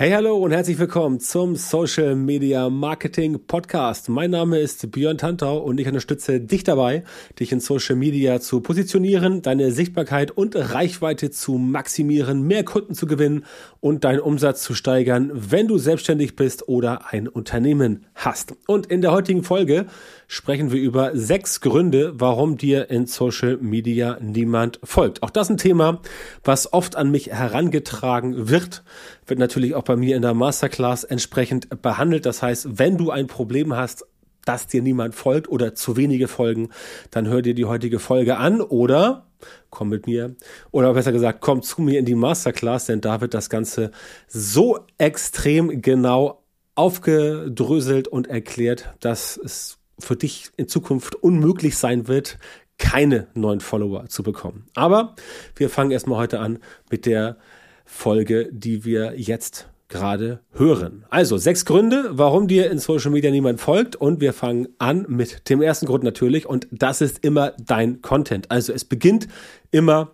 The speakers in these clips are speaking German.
Hey, hallo und herzlich willkommen zum Social Media Marketing Podcast. Mein Name ist Björn Tantau und ich unterstütze dich dabei, dich in Social Media zu positionieren, deine Sichtbarkeit und Reichweite zu maximieren, mehr Kunden zu gewinnen und deinen Umsatz zu steigern, wenn du selbstständig bist oder ein Unternehmen hast. Und in der heutigen Folge sprechen wir über sechs Gründe, warum dir in Social Media niemand folgt. Auch das ein Thema, was oft an mich herangetragen wird, wird natürlich auch bei mir in der Masterclass entsprechend behandelt. Das heißt, wenn du ein Problem hast, dass dir niemand folgt oder zu wenige folgen, dann hör dir die heutige Folge an oder komm mit mir oder besser gesagt, komm zu mir in die Masterclass, denn da wird das Ganze so extrem genau aufgedröselt und erklärt, dass es für dich in Zukunft unmöglich sein wird, keine neuen Follower zu bekommen. Aber wir fangen erstmal heute an mit der Folge, die wir jetzt gerade hören. Also sechs Gründe, warum dir in Social Media niemand folgt und wir fangen an mit dem ersten Grund natürlich und das ist immer dein Content. Also es beginnt immer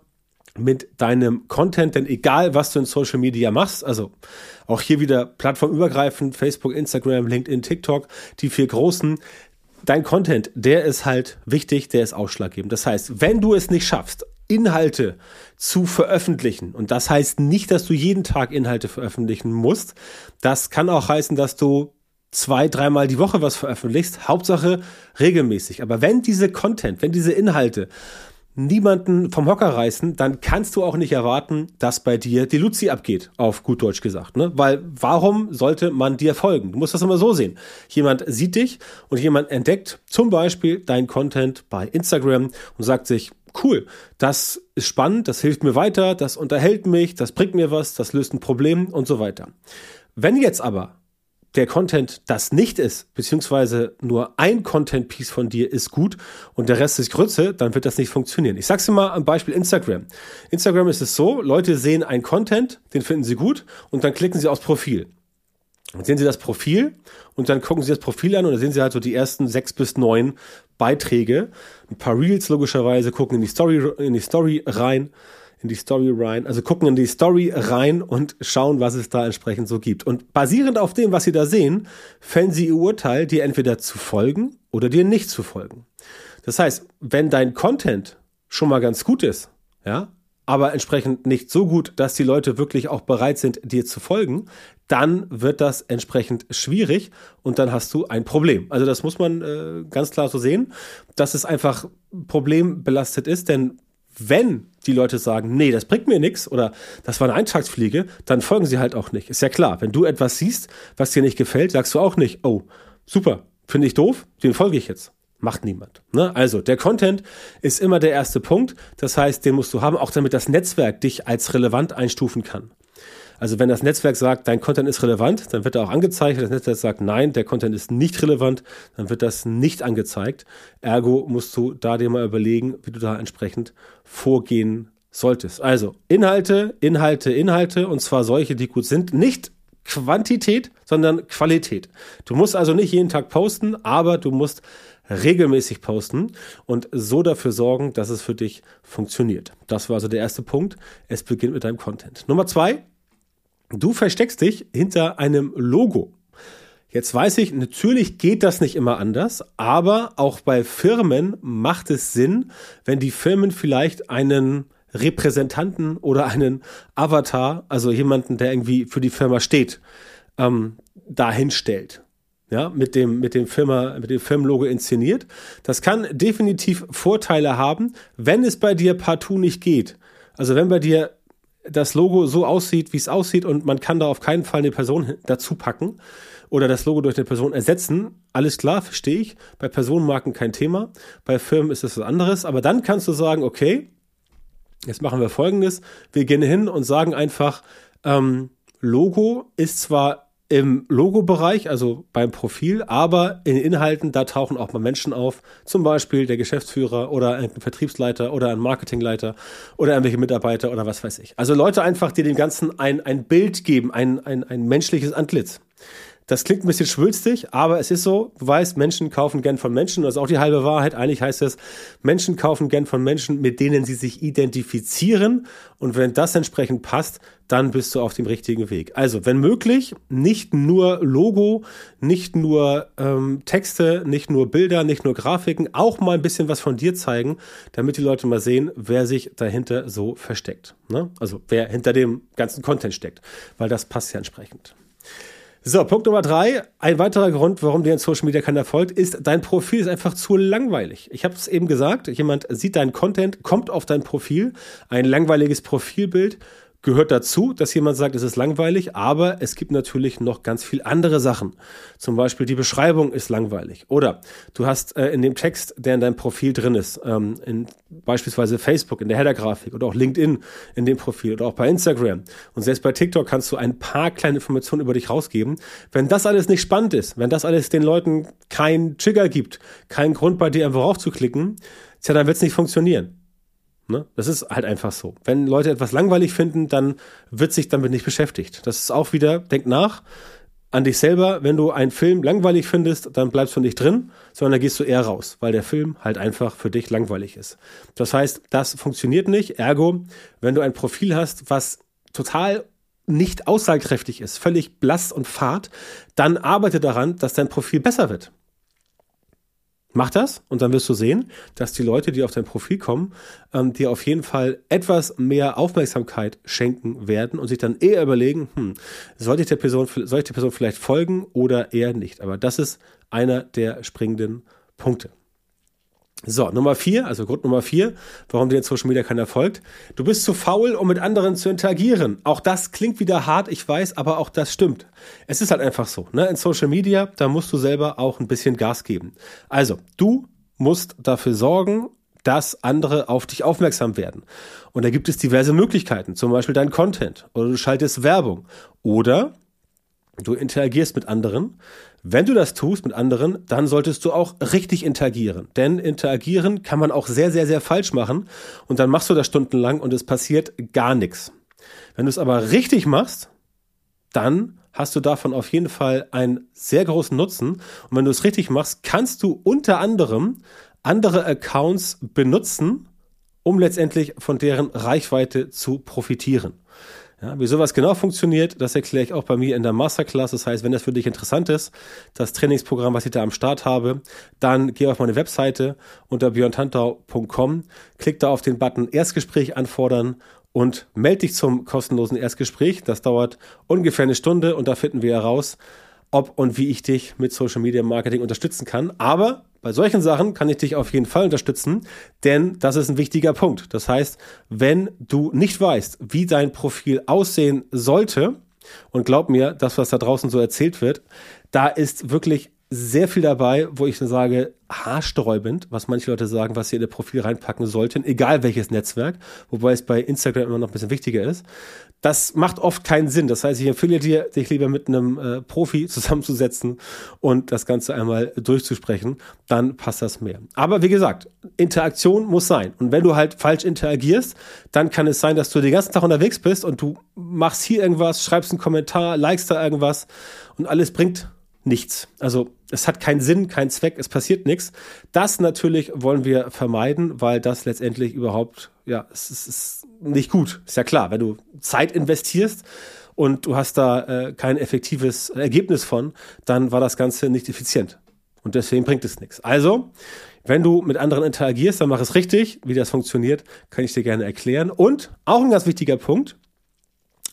mit deinem Content, denn egal was du in Social Media machst, also auch hier wieder plattformübergreifend, Facebook, Instagram, LinkedIn, TikTok, die vier großen, dein Content, der ist halt wichtig, der ist ausschlaggebend. Das heißt, wenn du es nicht schaffst, Inhalte zu veröffentlichen. Und das heißt nicht, dass du jeden Tag Inhalte veröffentlichen musst. Das kann auch heißen, dass du zwei, dreimal die Woche was veröffentlichst. Hauptsache regelmäßig. Aber wenn diese Content, wenn diese Inhalte niemanden vom Hocker reißen, dann kannst du auch nicht erwarten, dass bei dir die Luzi abgeht, auf gut Deutsch gesagt. Ne? Weil warum sollte man dir folgen? Du musst das immer so sehen. Jemand sieht dich und jemand entdeckt zum Beispiel dein Content bei Instagram und sagt sich, cool, das ist spannend, das hilft mir weiter, das unterhält mich, das bringt mir was, das löst ein Problem und so weiter. Wenn jetzt aber der Content das nicht ist, beziehungsweise nur ein Content-Piece von dir ist gut und der Rest ist Grütze, dann wird das nicht funktionieren. Ich sag's dir mal am Beispiel Instagram. Instagram ist es so, Leute sehen einen Content, den finden sie gut und dann klicken sie aufs Profil. Dann sehen Sie das Profil und dann gucken Sie das Profil an und dann sehen Sie halt so die ersten sechs bis neun Beiträge. Ein paar Reels logischerweise, gucken in die Story, in die Story rein in die Story rein, also gucken in die Story rein und schauen, was es da entsprechend so gibt. Und basierend auf dem, was sie da sehen, fällen sie ihr Urteil, dir entweder zu folgen oder dir nicht zu folgen. Das heißt, wenn dein Content schon mal ganz gut ist, ja, aber entsprechend nicht so gut, dass die Leute wirklich auch bereit sind, dir zu folgen, dann wird das entsprechend schwierig und dann hast du ein Problem. Also das muss man äh, ganz klar so sehen, dass es einfach problembelastet ist, denn wenn die Leute sagen, nee, das bringt mir nichts oder das war eine Eintagsfliege, dann folgen sie halt auch nicht. Ist ja klar, wenn du etwas siehst, was dir nicht gefällt, sagst du auch nicht, oh, super, finde ich doof, den folge ich jetzt. Macht niemand. Ne? Also der Content ist immer der erste Punkt. Das heißt, den musst du haben, auch damit das Netzwerk dich als relevant einstufen kann. Also wenn das Netzwerk sagt, dein Content ist relevant, dann wird er auch angezeigt. Wenn das Netzwerk sagt, nein, der Content ist nicht relevant, dann wird das nicht angezeigt. Ergo musst du da dir mal überlegen, wie du da entsprechend vorgehen solltest. Also Inhalte, Inhalte, Inhalte und zwar solche, die gut sind. Nicht Quantität, sondern Qualität. Du musst also nicht jeden Tag posten, aber du musst regelmäßig posten und so dafür sorgen, dass es für dich funktioniert. Das war also der erste Punkt. Es beginnt mit deinem Content. Nummer zwei, Du versteckst dich hinter einem Logo. Jetzt weiß ich, natürlich geht das nicht immer anders, aber auch bei Firmen macht es Sinn, wenn die Firmen vielleicht einen Repräsentanten oder einen Avatar, also jemanden, der irgendwie für die Firma steht, ähm, dahin stellt. Ja, mit dem, mit dem Firma, mit dem Firmenlogo inszeniert. Das kann definitiv Vorteile haben, wenn es bei dir partout nicht geht. Also wenn bei dir das Logo so aussieht, wie es aussieht und man kann da auf keinen Fall eine Person dazu packen oder das Logo durch eine Person ersetzen. Alles klar, verstehe ich. Bei Personenmarken kein Thema. Bei Firmen ist es was anderes. Aber dann kannst du sagen, okay, jetzt machen wir Folgendes. Wir gehen hin und sagen einfach, ähm, Logo ist zwar im Logo-Bereich, also beim Profil, aber in Inhalten, da tauchen auch mal Menschen auf, zum Beispiel der Geschäftsführer oder ein Vertriebsleiter oder ein Marketingleiter oder irgendwelche Mitarbeiter oder was weiß ich. Also Leute einfach, die dem Ganzen ein, ein Bild geben, ein, ein, ein menschliches Antlitz. Das klingt ein bisschen schwülstig, aber es ist so, du weißt, Menschen kaufen gern von Menschen. Das ist auch die halbe Wahrheit. Eigentlich heißt es, Menschen kaufen gern von Menschen, mit denen sie sich identifizieren. Und wenn das entsprechend passt, dann bist du auf dem richtigen Weg. Also, wenn möglich, nicht nur Logo, nicht nur ähm, Texte, nicht nur Bilder, nicht nur Grafiken, auch mal ein bisschen was von dir zeigen, damit die Leute mal sehen, wer sich dahinter so versteckt. Ne? Also, wer hinter dem ganzen Content steckt, weil das passt ja entsprechend. So, Punkt Nummer drei. Ein weiterer Grund, warum dir in Social Media keiner folgt, ist, dein Profil ist einfach zu langweilig. Ich habe es eben gesagt, jemand sieht deinen Content, kommt auf dein Profil, ein langweiliges Profilbild gehört dazu, dass jemand sagt, es ist langweilig, aber es gibt natürlich noch ganz viel andere Sachen. Zum Beispiel die Beschreibung ist langweilig. Oder du hast äh, in dem Text, der in deinem Profil drin ist, ähm, in beispielsweise Facebook, in der Header-Grafik oder auch LinkedIn in dem Profil oder auch bei Instagram und selbst bei TikTok kannst du ein paar kleine Informationen über dich rausgeben. Wenn das alles nicht spannend ist, wenn das alles den Leuten keinen Trigger gibt, keinen Grund bei dir einfach raufzuklicken, tja, dann wird es nicht funktionieren. Ne? Das ist halt einfach so. Wenn Leute etwas langweilig finden, dann wird sich damit nicht beschäftigt. Das ist auch wieder, denk nach an dich selber. Wenn du einen Film langweilig findest, dann bleibst du nicht drin, sondern dann gehst du eher raus, weil der Film halt einfach für dich langweilig ist. Das heißt, das funktioniert nicht. Ergo, wenn du ein Profil hast, was total nicht aussagekräftig ist, völlig blass und fad, dann arbeite daran, dass dein Profil besser wird. Mach das und dann wirst du sehen, dass die Leute, die auf dein Profil kommen, ähm, dir auf jeden Fall etwas mehr Aufmerksamkeit schenken werden und sich dann eher überlegen, hm, sollte ich der Person, soll ich der Person vielleicht folgen oder eher nicht. Aber das ist einer der springenden Punkte. So, Nummer vier, also Grund Nummer vier, warum dir Social Media keiner folgt. Du bist zu faul, um mit anderen zu interagieren. Auch das klingt wieder hart, ich weiß, aber auch das stimmt. Es ist halt einfach so. Ne? In Social Media, da musst du selber auch ein bisschen Gas geben. Also, du musst dafür sorgen, dass andere auf dich aufmerksam werden. Und da gibt es diverse Möglichkeiten, zum Beispiel dein Content oder du schaltest Werbung oder du interagierst mit anderen. Wenn du das tust mit anderen, dann solltest du auch richtig interagieren. Denn interagieren kann man auch sehr, sehr, sehr falsch machen. Und dann machst du das stundenlang und es passiert gar nichts. Wenn du es aber richtig machst, dann hast du davon auf jeden Fall einen sehr großen Nutzen. Und wenn du es richtig machst, kannst du unter anderem andere Accounts benutzen, um letztendlich von deren Reichweite zu profitieren. Ja, wie sowas genau funktioniert, das erkläre ich auch bei mir in der Masterclass. Das heißt, wenn das für dich interessant ist, das Trainingsprogramm, was ich da am Start habe, dann geh auf meine Webseite unter björntantau.com, klick da auf den Button Erstgespräch anfordern und melde dich zum kostenlosen Erstgespräch. Das dauert ungefähr eine Stunde und da finden wir heraus, ob und wie ich dich mit Social Media Marketing unterstützen kann. Aber bei solchen Sachen kann ich dich auf jeden Fall unterstützen, denn das ist ein wichtiger Punkt. Das heißt, wenn du nicht weißt, wie dein Profil aussehen sollte, und glaub mir, das, was da draußen so erzählt wird, da ist wirklich sehr viel dabei, wo ich sage, haarsträubend, was manche Leute sagen, was sie in ihr Profil reinpacken sollten, egal welches Netzwerk, wobei es bei Instagram immer noch ein bisschen wichtiger ist das macht oft keinen Sinn. Das heißt, ich empfehle dir, dich lieber mit einem äh, Profi zusammenzusetzen und das Ganze einmal durchzusprechen. Dann passt das mehr. Aber wie gesagt, Interaktion muss sein. Und wenn du halt falsch interagierst, dann kann es sein, dass du den ganzen Tag unterwegs bist und du machst hier irgendwas, schreibst einen Kommentar, likest da irgendwas und alles bringt nichts. Also es hat keinen Sinn, keinen Zweck, es passiert nichts. Das natürlich wollen wir vermeiden, weil das letztendlich überhaupt, ja, es ist, ist nicht gut. Ist ja klar, wenn du Zeit investierst und du hast da äh, kein effektives Ergebnis von, dann war das Ganze nicht effizient. Und deswegen bringt es nichts. Also, wenn du mit anderen interagierst, dann mach es richtig. Wie das funktioniert, kann ich dir gerne erklären. Und auch ein ganz wichtiger Punkt,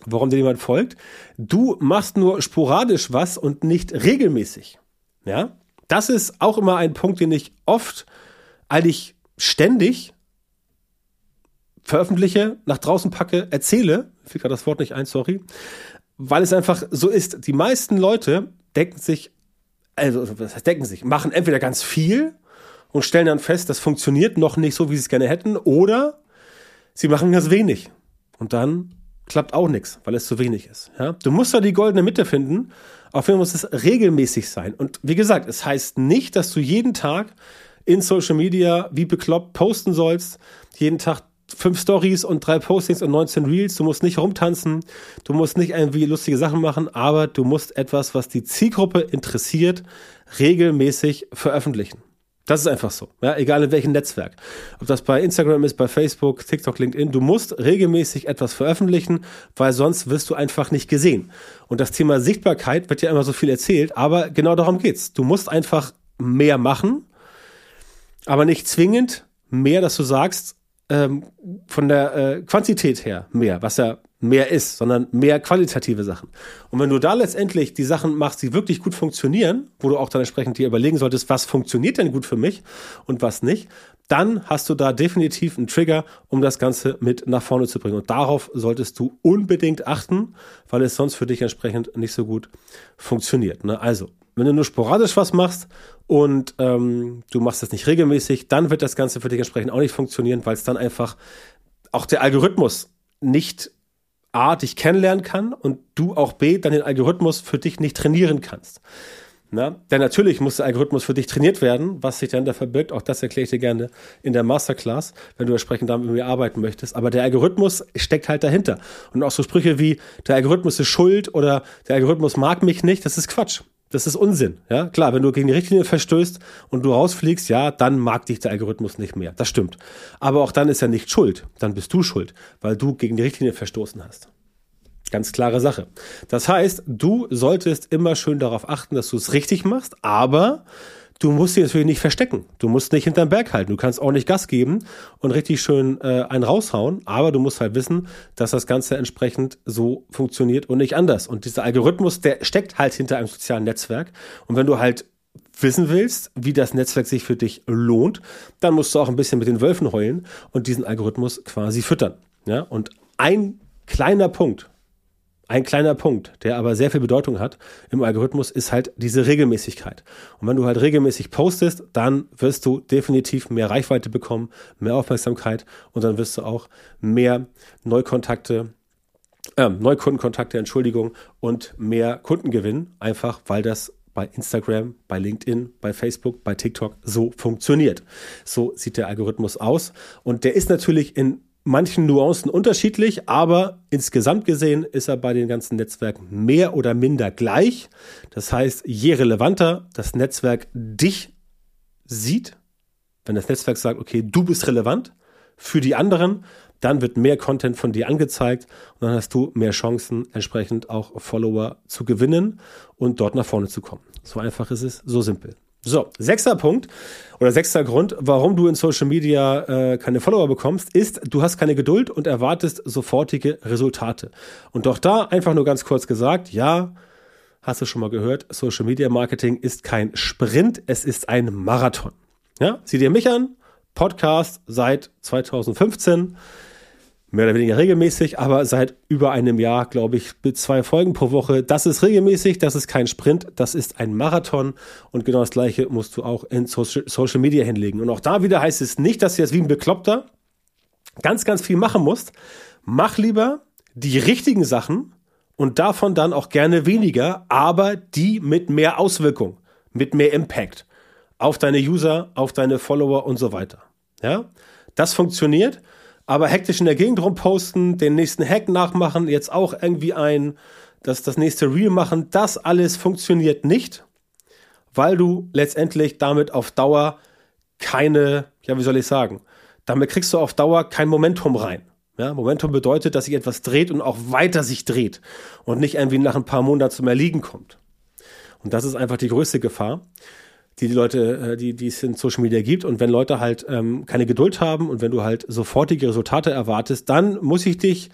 warum dir jemand folgt. Du machst nur sporadisch was und nicht regelmäßig. Ja, das ist auch immer ein Punkt, den ich oft, eigentlich ständig veröffentliche, nach draußen packe, erzähle. Ich fiel gerade das Wort nicht ein, sorry. Weil es einfach so ist. Die meisten Leute denken sich, also was heißt denken sich, machen entweder ganz viel und stellen dann fest, das funktioniert noch nicht so, wie sie es gerne hätten, oder sie machen ganz wenig. Und dann klappt auch nichts, weil es zu wenig ist. Ja? Du musst da die goldene Mitte finden. Auf jeden Fall muss es regelmäßig sein. Und wie gesagt, es heißt nicht, dass du jeden Tag in Social Media wie bekloppt posten sollst, jeden Tag fünf Stories und drei Postings und 19 Reels. Du musst nicht rumtanzen. Du musst nicht irgendwie lustige Sachen machen, aber du musst etwas, was die Zielgruppe interessiert, regelmäßig veröffentlichen. Das ist einfach so. Ja, egal in welchem Netzwerk. Ob das bei Instagram ist, bei Facebook, TikTok, LinkedIn. Du musst regelmäßig etwas veröffentlichen, weil sonst wirst du einfach nicht gesehen. Und das Thema Sichtbarkeit wird ja immer so viel erzählt, aber genau darum geht's. Du musst einfach mehr machen, aber nicht zwingend mehr, dass du sagst, ähm, von der äh, Quantität her mehr, was ja mehr ist, sondern mehr qualitative Sachen. Und wenn du da letztendlich die Sachen machst, die wirklich gut funktionieren, wo du auch dann entsprechend dir überlegen solltest, was funktioniert denn gut für mich und was nicht, dann hast du da definitiv einen Trigger, um das Ganze mit nach vorne zu bringen. Und darauf solltest du unbedingt achten, weil es sonst für dich entsprechend nicht so gut funktioniert. Ne? Also, wenn du nur sporadisch was machst und ähm, du machst das nicht regelmäßig, dann wird das Ganze für dich entsprechend auch nicht funktionieren, weil es dann einfach auch der Algorithmus nicht A, dich kennenlernen kann und du auch B, dann den Algorithmus für dich nicht trainieren kannst. Na? Denn natürlich muss der Algorithmus für dich trainiert werden, was sich dann da verbirgt. Auch das erkläre ich dir gerne in der Masterclass, wenn du entsprechend damit mit mir arbeiten möchtest. Aber der Algorithmus steckt halt dahinter. Und auch so Sprüche wie, der Algorithmus ist schuld oder der Algorithmus mag mich nicht, das ist Quatsch. Das ist Unsinn. Ja, klar, wenn du gegen die Richtlinie verstößt und du rausfliegst, ja, dann mag dich der Algorithmus nicht mehr. Das stimmt. Aber auch dann ist er nicht schuld. Dann bist du schuld, weil du gegen die Richtlinie verstoßen hast. Ganz klare Sache. Das heißt, du solltest immer schön darauf achten, dass du es richtig machst, aber du musst dich natürlich nicht verstecken. Du musst nicht hinterm Berg halten. Du kannst auch nicht Gas geben und richtig schön äh, einen raushauen, aber du musst halt wissen, dass das Ganze entsprechend so funktioniert und nicht anders. Und dieser Algorithmus, der steckt halt hinter einem sozialen Netzwerk. Und wenn du halt wissen willst, wie das Netzwerk sich für dich lohnt, dann musst du auch ein bisschen mit den Wölfen heulen und diesen Algorithmus quasi füttern. Ja, und ein kleiner Punkt, ein kleiner Punkt, der aber sehr viel Bedeutung hat im Algorithmus, ist halt diese Regelmäßigkeit. Und wenn du halt regelmäßig postest, dann wirst du definitiv mehr Reichweite bekommen, mehr Aufmerksamkeit und dann wirst du auch mehr Neukontakte, äh, Neukundenkontakte, Entschuldigung, und mehr Kunden gewinnen, einfach weil das bei Instagram, bei LinkedIn, bei Facebook, bei TikTok so funktioniert. So sieht der Algorithmus aus. Und der ist natürlich in manchen Nuancen unterschiedlich, aber insgesamt gesehen ist er bei den ganzen Netzwerken mehr oder minder gleich. Das heißt, je relevanter das Netzwerk dich sieht, wenn das Netzwerk sagt, okay, du bist relevant für die anderen, dann wird mehr Content von dir angezeigt und dann hast du mehr Chancen, entsprechend auch Follower zu gewinnen und dort nach vorne zu kommen. So einfach ist es, so simpel. So, sechster Punkt oder sechster Grund, warum du in Social Media äh, keine Follower bekommst, ist, du hast keine Geduld und erwartest sofortige Resultate. Und doch da einfach nur ganz kurz gesagt, ja, hast du schon mal gehört, Social Media Marketing ist kein Sprint, es ist ein Marathon. Ja, sieh dir mich an, Podcast seit 2015 mehr oder weniger regelmäßig, aber seit über einem Jahr, glaube ich, mit zwei Folgen pro Woche. Das ist regelmäßig, das ist kein Sprint, das ist ein Marathon und genau das gleiche musst du auch in Social Media hinlegen. Und auch da wieder heißt es nicht, dass du jetzt wie ein Bekloppter ganz, ganz viel machen musst. Mach lieber die richtigen Sachen und davon dann auch gerne weniger, aber die mit mehr Auswirkung, mit mehr Impact auf deine User, auf deine Follower und so weiter. Ja, das funktioniert aber hektisch in der Gegend rumposten, den nächsten Hack nachmachen, jetzt auch irgendwie ein, das, das nächste Reel machen, das alles funktioniert nicht, weil du letztendlich damit auf Dauer keine, ja, wie soll ich sagen, damit kriegst du auf Dauer kein Momentum rein. Ja, Momentum bedeutet, dass sich etwas dreht und auch weiter sich dreht und nicht irgendwie nach ein paar Monaten zum Erliegen kommt. Und das ist einfach die größte Gefahr die die Leute, äh, die, die es in Social Media gibt. Und wenn Leute halt ähm, keine Geduld haben und wenn du halt sofortige Resultate erwartest, dann muss ich dich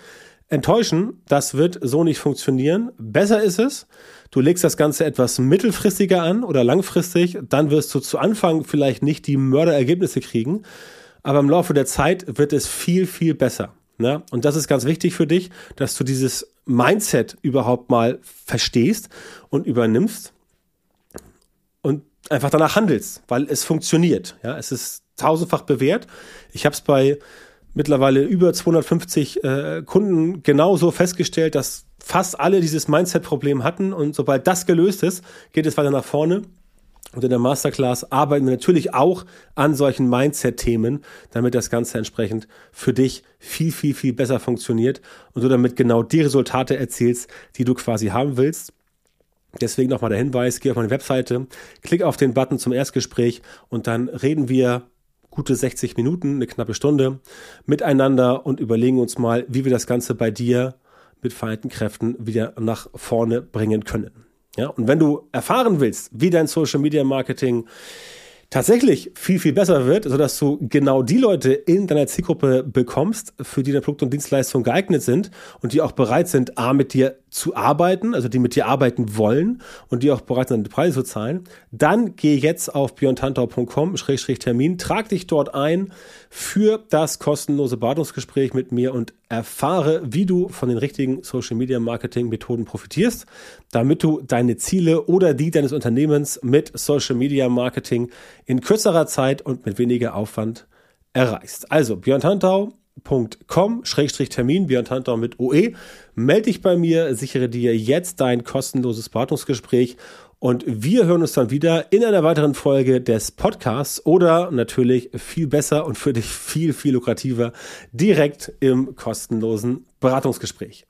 enttäuschen. Das wird so nicht funktionieren. Besser ist es, du legst das Ganze etwas mittelfristiger an oder langfristig. Dann wirst du zu Anfang vielleicht nicht die Mörderergebnisse kriegen. Aber im Laufe der Zeit wird es viel, viel besser. Ne? Und das ist ganz wichtig für dich, dass du dieses Mindset überhaupt mal verstehst und übernimmst einfach danach handelst, weil es funktioniert. Ja, es ist tausendfach bewährt. Ich habe es bei mittlerweile über 250 äh, Kunden genauso festgestellt, dass fast alle dieses Mindset-Problem hatten und sobald das gelöst ist, geht es weiter nach vorne. Und in der Masterclass arbeiten wir natürlich auch an solchen Mindset-Themen, damit das Ganze entsprechend für dich viel, viel, viel besser funktioniert und du damit genau die Resultate erzielst, die du quasi haben willst. Deswegen nochmal der Hinweis, geh auf meine Webseite, klick auf den Button zum Erstgespräch und dann reden wir gute 60 Minuten, eine knappe Stunde miteinander und überlegen uns mal, wie wir das Ganze bei dir mit vereinten Kräften wieder nach vorne bringen können. Ja, und wenn du erfahren willst, wie dein Social Media Marketing tatsächlich viel, viel besser wird, sodass du genau die Leute in deiner Zielgruppe bekommst, für die deine Produkte und Dienstleistungen geeignet sind und die auch bereit sind, A, mit dir zu arbeiten, also die mit dir arbeiten wollen und die auch bereit sind, die Preise zu zahlen, dann geh jetzt auf björntantau.com-termin, trag dich dort ein für das kostenlose Beratungsgespräch mit mir und erfahre, wie du von den richtigen Social Media Marketing Methoden profitierst, damit du deine Ziele oder die deines Unternehmens mit Social Media Marketing in kürzerer Zeit und mit weniger Aufwand erreichst. Also Björn Www.björn-termin, Björn Tantau mit OE. Melde dich bei mir, sichere dir jetzt dein kostenloses Beratungsgespräch und wir hören uns dann wieder in einer weiteren Folge des Podcasts oder natürlich viel besser und für dich viel, viel lukrativer direkt im kostenlosen Beratungsgespräch.